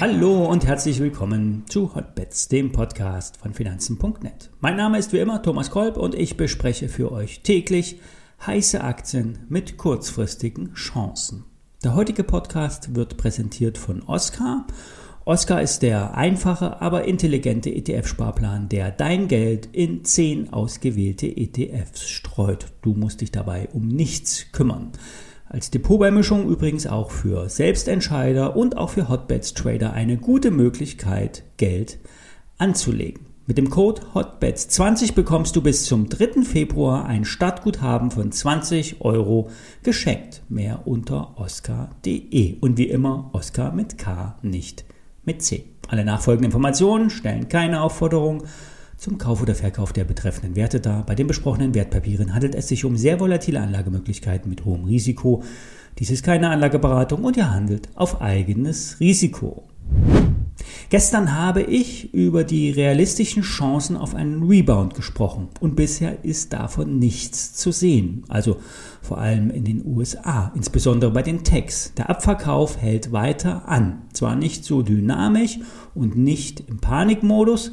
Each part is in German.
Hallo und herzlich willkommen zu Hotbets, dem Podcast von Finanzen.net. Mein Name ist wie immer Thomas Kolb und ich bespreche für euch täglich heiße Aktien mit kurzfristigen Chancen. Der heutige Podcast wird präsentiert von Oscar. Oscar ist der einfache, aber intelligente ETF-Sparplan, der dein Geld in zehn ausgewählte ETFs streut. Du musst dich dabei um nichts kümmern. Als Depotbeimischung übrigens auch für Selbstentscheider und auch für Hotbets-Trader eine gute Möglichkeit, Geld anzulegen. Mit dem Code HOTBETS20 bekommst du bis zum 3. Februar ein Startguthaben von 20 Euro geschenkt. Mehr unter oscar.de. Und wie immer Oscar mit K, nicht mit C. Alle nachfolgenden Informationen stellen keine Aufforderung zum Kauf oder Verkauf der betreffenden Werte dar. Bei den besprochenen Wertpapieren handelt es sich um sehr volatile Anlagemöglichkeiten mit hohem Risiko. Dies ist keine Anlageberatung und ihr handelt auf eigenes Risiko. Gestern habe ich über die realistischen Chancen auf einen Rebound gesprochen und bisher ist davon nichts zu sehen. Also vor allem in den USA, insbesondere bei den Techs. Der Abverkauf hält weiter an. Zwar nicht so dynamisch und nicht im Panikmodus,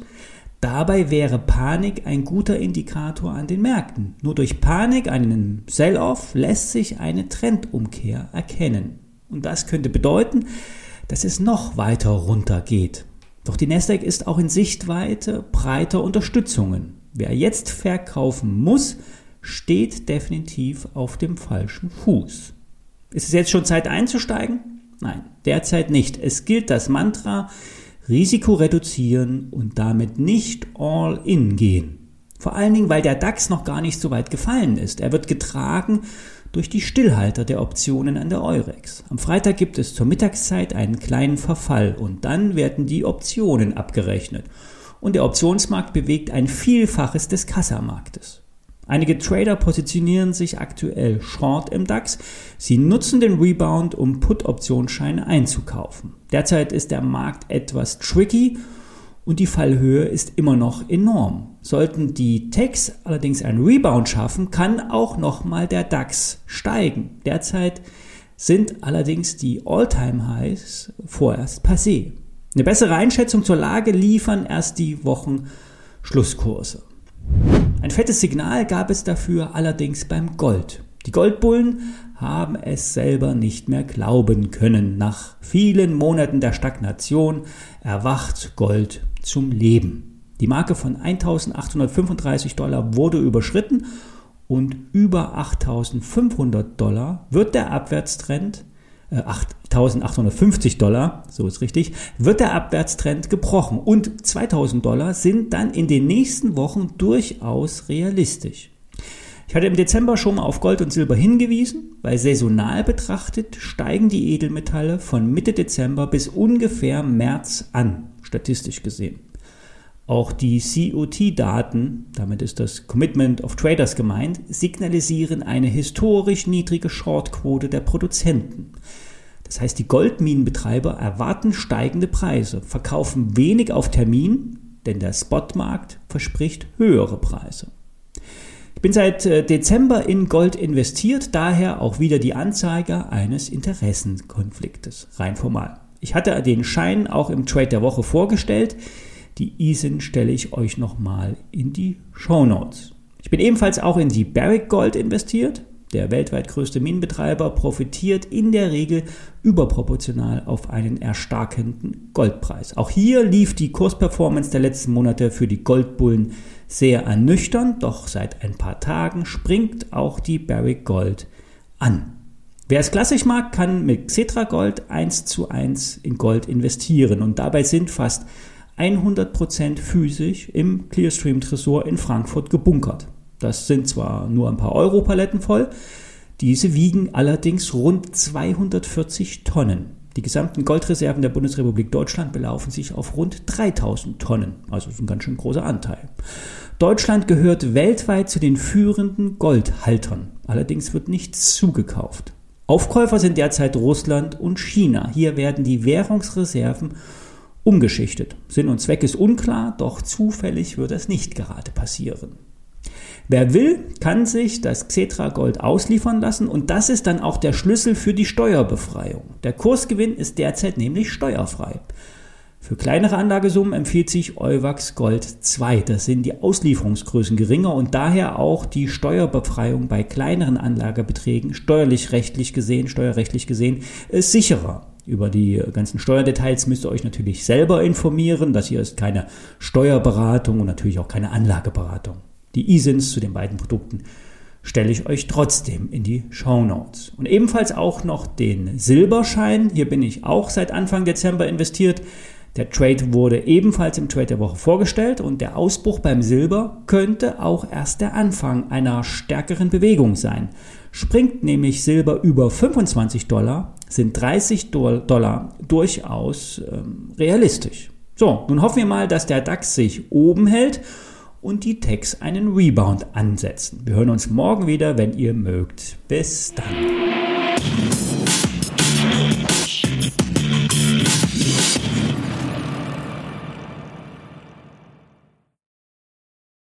Dabei wäre Panik ein guter Indikator an den Märkten. Nur durch Panik, einen Sell-off, lässt sich eine Trendumkehr erkennen. Und das könnte bedeuten, dass es noch weiter runter geht. Doch die Nasdaq ist auch in Sichtweite breiter Unterstützungen. Wer jetzt verkaufen muss, steht definitiv auf dem falschen Fuß. Ist es jetzt schon Zeit einzusteigen? Nein, derzeit nicht. Es gilt das Mantra, Risiko reduzieren und damit nicht all in gehen. Vor allen Dingen, weil der DAX noch gar nicht so weit gefallen ist. Er wird getragen durch die Stillhalter der Optionen an der Eurex. Am Freitag gibt es zur Mittagszeit einen kleinen Verfall und dann werden die Optionen abgerechnet. Und der Optionsmarkt bewegt ein Vielfaches des Kassamarktes. Einige Trader positionieren sich aktuell short im DAX. Sie nutzen den Rebound, um Put-Optionsscheine einzukaufen. Derzeit ist der Markt etwas tricky und die Fallhöhe ist immer noch enorm. Sollten die Techs allerdings einen Rebound schaffen, kann auch nochmal der DAX steigen. Derzeit sind allerdings die All-Time-Highs vorerst passé. Eine bessere Einschätzung zur Lage liefern erst die Wochen Schlusskurse. Ein fettes Signal gab es dafür allerdings beim Gold. Die Goldbullen haben es selber nicht mehr glauben können. Nach vielen Monaten der Stagnation erwacht Gold zum Leben. Die Marke von 1835 Dollar wurde überschritten und über 8500 Dollar wird der Abwärtstrend 8.850 äh, Dollar, so ist richtig, wird der Abwärtstrend gebrochen und 2.000 Dollar sind dann in den nächsten Wochen durchaus realistisch. Ich hatte im Dezember schon mal auf Gold und Silber hingewiesen, weil saisonal betrachtet steigen die Edelmetalle von Mitte Dezember bis ungefähr März an, statistisch gesehen. Auch die COT-Daten, damit ist das Commitment of Traders gemeint, signalisieren eine historisch niedrige Shortquote der Produzenten. Das heißt, die Goldminenbetreiber erwarten steigende Preise, verkaufen wenig auf Termin, denn der Spotmarkt verspricht höhere Preise. Ich bin seit äh, Dezember in Gold investiert, daher auch wieder die Anzeige eines Interessenkonfliktes, rein formal. Ich hatte den Schein auch im Trade der Woche vorgestellt. Die ISIN stelle ich euch nochmal in die Show Notes. Ich bin ebenfalls auch in die Barrick Gold investiert. Der weltweit größte Minenbetreiber profitiert in der Regel überproportional auf einen erstarkenden Goldpreis. Auch hier lief die Kursperformance der letzten Monate für die Goldbullen sehr ernüchternd, doch seit ein paar Tagen springt auch die Barrick Gold an. Wer es klassisch mag, kann mit Xetra Gold 1 zu 1 in Gold investieren und dabei sind fast 100% physisch im Clearstream Tresor in Frankfurt gebunkert. Das sind zwar nur ein paar Europaletten voll, diese wiegen allerdings rund 240 Tonnen. Die gesamten Goldreserven der Bundesrepublik Deutschland belaufen sich auf rund 3000 Tonnen, also ist ein ganz schön großer Anteil. Deutschland gehört weltweit zu den führenden Goldhaltern, allerdings wird nichts zugekauft. Aufkäufer sind derzeit Russland und China. Hier werden die Währungsreserven umgeschichtet. Sinn und Zweck ist unklar, doch zufällig wird es nicht gerade passieren. Wer will, kann sich das Xetra Gold ausliefern lassen und das ist dann auch der Schlüssel für die Steuerbefreiung. Der Kursgewinn ist derzeit nämlich steuerfrei. Für kleinere Anlagesummen empfiehlt sich Euwax Gold 2. Das sind die Auslieferungsgrößen geringer und daher auch die Steuerbefreiung bei kleineren Anlagebeträgen steuerlich rechtlich gesehen, steuerrechtlich gesehen, ist sicherer. Über die ganzen Steuerdetails müsst ihr euch natürlich selber informieren. Das hier ist keine Steuerberatung und natürlich auch keine Anlageberatung. Die ISINs zu den beiden Produkten stelle ich euch trotzdem in die Show Notes. Und ebenfalls auch noch den Silberschein. Hier bin ich auch seit Anfang Dezember investiert. Der Trade wurde ebenfalls im Trade der Woche vorgestellt und der Ausbruch beim Silber könnte auch erst der Anfang einer stärkeren Bewegung sein. Springt nämlich Silber über 25 Dollar, sind 30 Dollar durchaus ähm, realistisch. So, nun hoffen wir mal, dass der DAX sich oben hält und die Techs einen Rebound ansetzen. Wir hören uns morgen wieder, wenn ihr mögt. Bis dann.